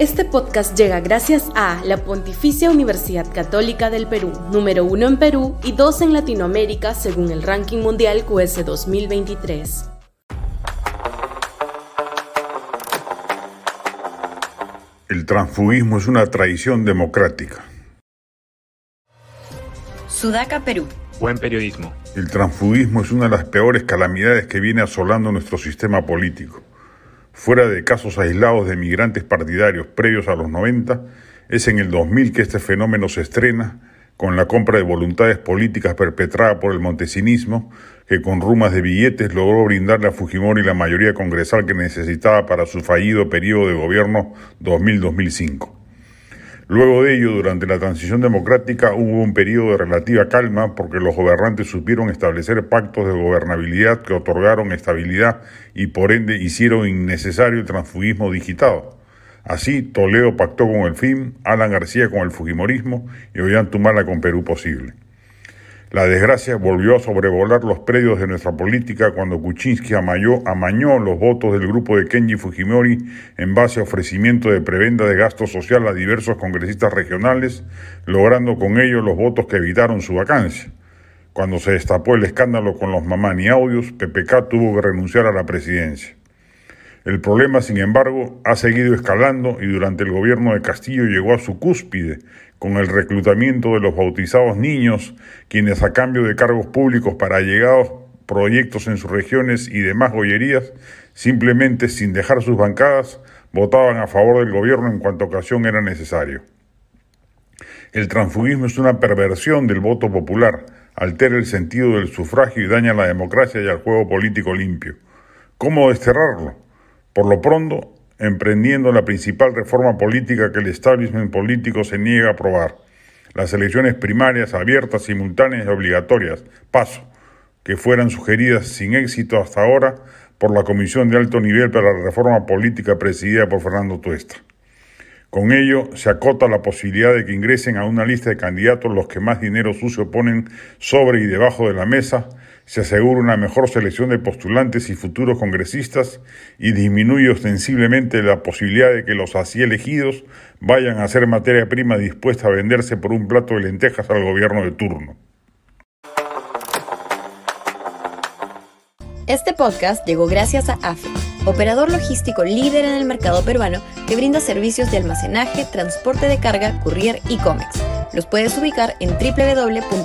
Este podcast llega gracias a la Pontificia Universidad Católica del Perú, número uno en Perú y dos en Latinoamérica según el ranking mundial QS 2023. El transfugismo es una tradición democrática. Sudaca, Perú. Buen periodismo. El transfugismo es una de las peores calamidades que viene asolando nuestro sistema político. Fuera de casos aislados de migrantes partidarios previos a los 90, es en el 2000 que este fenómeno se estrena con la compra de voluntades políticas perpetrada por el montesinismo, que con rumas de billetes logró brindarle a Fujimori la mayoría congresal que necesitaba para su fallido periodo de gobierno 2000-2005. Luego de ello, durante la transición democrática hubo un periodo de relativa calma porque los gobernantes supieron establecer pactos de gobernabilidad que otorgaron estabilidad y por ende hicieron innecesario el transfugismo digitado. Así, Toledo pactó con el FIM, Alan García con el Fujimorismo y Ollantumala con Perú Posible. La desgracia volvió a sobrevolar los predios de nuestra política cuando Kuczynski amañó, amañó, los votos del grupo de Kenji Fujimori en base a ofrecimiento de prebenda de gasto social a diversos congresistas regionales, logrando con ello los votos que evitaron su vacancia. Cuando se destapó el escándalo con los Mamani Audios, PPK tuvo que renunciar a la presidencia. El problema, sin embargo, ha seguido escalando y durante el gobierno de Castillo llegó a su cúspide con el reclutamiento de los bautizados niños, quienes a cambio de cargos públicos para llegados proyectos en sus regiones y demás gollerías, simplemente sin dejar sus bancadas, votaban a favor del gobierno en cuanto ocasión era necesario. El transfugismo es una perversión del voto popular, altera el sentido del sufragio y daña la democracia y al juego político limpio. ¿Cómo desterrarlo? Por lo pronto, emprendiendo la principal reforma política que el establishment político se niega a aprobar, las elecciones primarias abiertas, simultáneas y obligatorias, paso, que fueran sugeridas sin éxito hasta ahora por la Comisión de Alto Nivel para la Reforma Política presidida por Fernando Tuesta. Con ello se acota la posibilidad de que ingresen a una lista de candidatos los que más dinero sucio ponen sobre y debajo de la mesa se asegura una mejor selección de postulantes y futuros congresistas y disminuye ostensiblemente la posibilidad de que los así elegidos vayan a ser materia prima dispuesta a venderse por un plato de lentejas al gobierno de turno. Este podcast llegó gracias a AFE, operador logístico líder en el mercado peruano que brinda servicios de almacenaje, transporte de carga, courier y cómics. Los puedes ubicar en www.afe.pe.